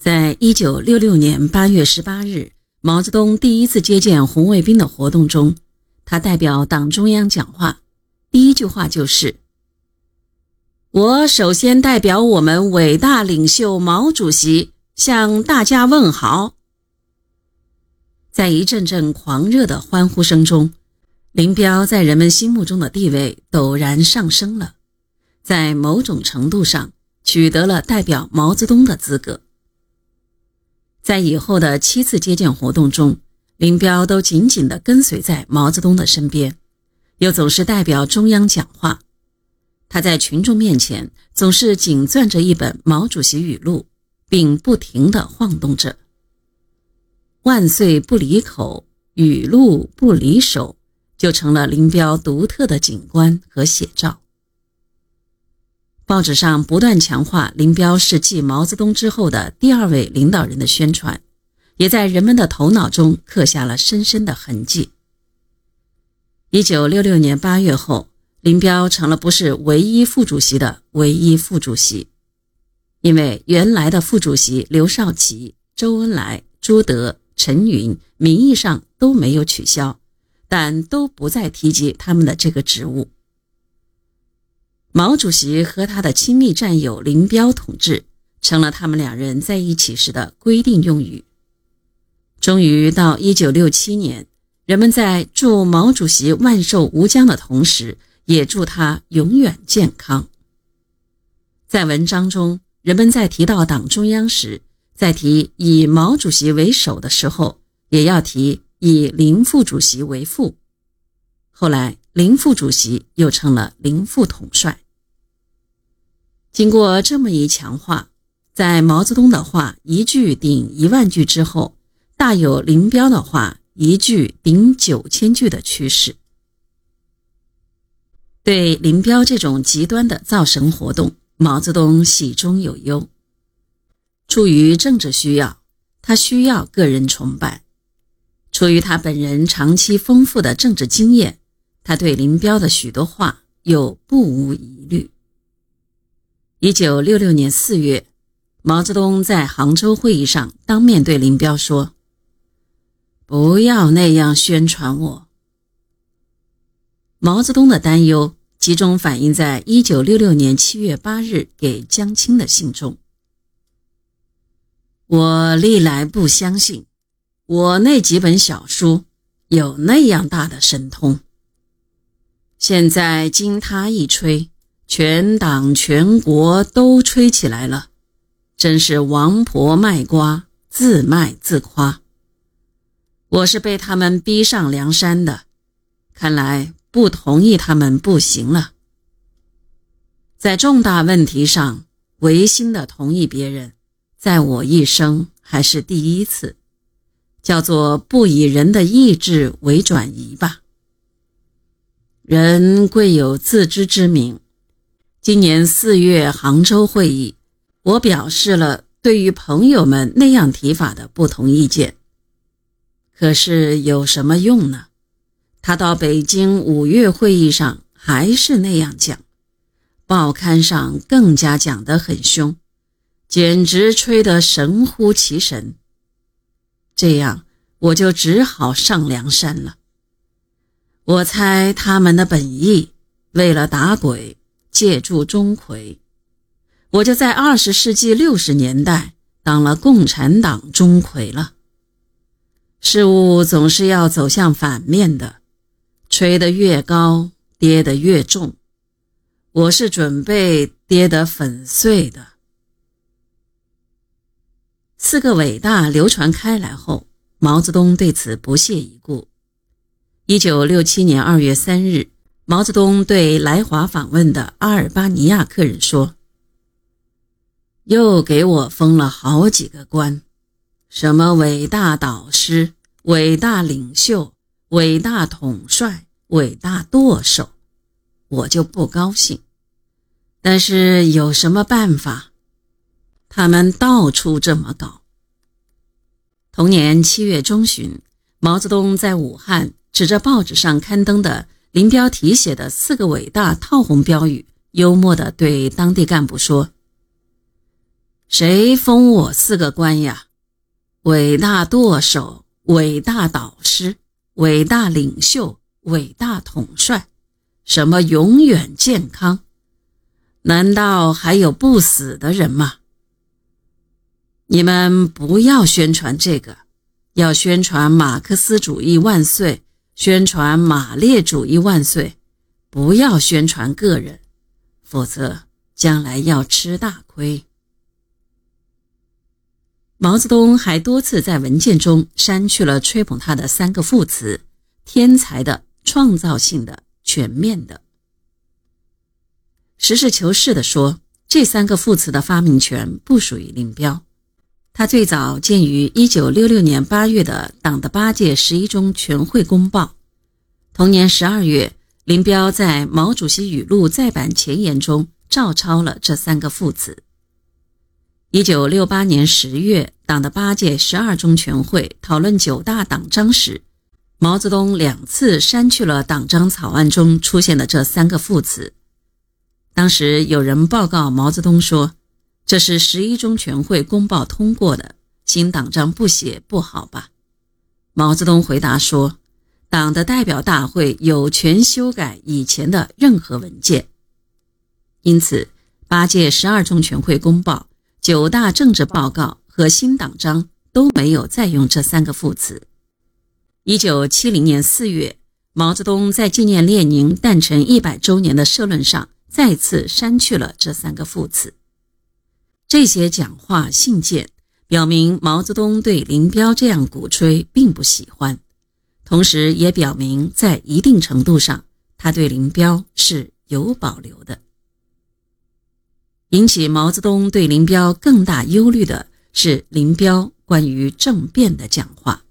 在一九六六年八月十八日，毛泽东第一次接见红卫兵的活动中，他代表党中央讲话，第一句话就是：“我首先代表我们伟大领袖毛主席向大家问好。”在一阵阵狂热的欢呼声中，林彪在人们心目中的地位陡然上升了，在某种程度上取得了代表毛泽东的资格。在以后的七次接见活动中，林彪都紧紧地跟随在毛泽东的身边，又总是代表中央讲话。他在群众面前总是紧攥着一本毛主席语录，并不停地晃动着。万岁不离口，语录不离手，就成了林彪独特的景观和写照。报纸上不断强化林彪是继毛泽东之后的第二位领导人的宣传，也在人们的头脑中刻下了深深的痕迹。一九六六年八月后，林彪成了不是唯一副主席的唯一副主席，因为原来的副主席刘少奇、周恩来、朱德、陈云名义上都没有取消，但都不再提及他们的这个职务。毛主席和他的亲密战友林彪同志成了他们两人在一起时的规定用语。终于到一九六七年，人们在祝毛主席万寿无疆的同时，也祝他永远健康。在文章中，人们在提到党中央时，在提以毛主席为首的时候，也要提以林副主席为副。后来。林副主席又成了林副统帅。经过这么一强化，在毛泽东的话一句顶一万句之后，大有林彪的话一句顶九千句的趋势。对林彪这种极端的造神活动，毛泽东喜中有忧。出于政治需要，他需要个人崇拜；出于他本人长期丰富的政治经验。他对林彪的许多话又不无疑虑。一九六六年四月，毛泽东在杭州会议上当面对林彪说：“不要那样宣传我。”毛泽东的担忧集中反映在一九六六年七月八日给江青的信中：“我历来不相信，我那几本小书有那样大的神通。”现在经他一吹，全党全国都吹起来了，真是王婆卖瓜，自卖自夸。我是被他们逼上梁山的，看来不同意他们不行了。在重大问题上违心的同意别人，在我一生还是第一次，叫做不以人的意志为转移吧。人贵有自知之明。今年四月杭州会议，我表示了对于朋友们那样提法的不同意见。可是有什么用呢？他到北京五月会议上还是那样讲，报刊上更加讲得很凶，简直吹得神乎其神。这样我就只好上梁山了。我猜他们的本意，为了打鬼，借助钟馗，我就在二十世纪六十年代当了共产党钟馗了。事物总是要走向反面的，吹得越高，跌得越重。我是准备跌得粉碎的。四个伟大流传开来后，毛泽东对此不屑一顾。一九六七年二月三日，毛泽东对来华访问的阿尔巴尼亚客人说：“又给我封了好几个官，什么伟大导师、伟大领袖、伟大统帅、伟大舵手，我就不高兴。但是有什么办法？他们到处这么搞。”同年七月中旬，毛泽东在武汉。指着报纸上刊登的林彪题写的四个伟大套红标语，幽默地对当地干部说：“谁封我四个官呀？伟大舵手，伟大导师，伟大领袖，伟大统帅，什么永远健康？难道还有不死的人吗？你们不要宣传这个，要宣传马克思主义万岁，宣传马列主义万岁，不要宣传个人，否则将来要吃大亏。毛泽东还多次在文件中删去了吹捧他的三个副词：天才的、创造性的、全面的。实事求是地说，这三个副词的发明权不属于林彪。他最早见于1966年8月的党的八届十一中全会公报。同年12月，林彪在毛主席语录再版前言中照抄了这三个副词。1968年10月，党的八届十二中全会讨论九大党章时，毛泽东两次删去了党章草案中出现的这三个副词。当时有人报告毛泽东说：“这是十一中全会公报通过的，新党章不写不好吧？”毛泽东回答说：“党的代表大会有权修改以前的任何文件。”因此，八届十二中全会公报。九大政治报告和新党章都没有再用这三个副词。一九七零年四月，毛泽东在纪念列宁诞辰一百周年的社论上再次删去了这三个副词。这些讲话信件表明，毛泽东对林彪这样鼓吹并不喜欢，同时也表明在一定程度上，他对林彪是有保留的。引起毛泽东对林彪更大忧虑的是林彪关于政变的讲话。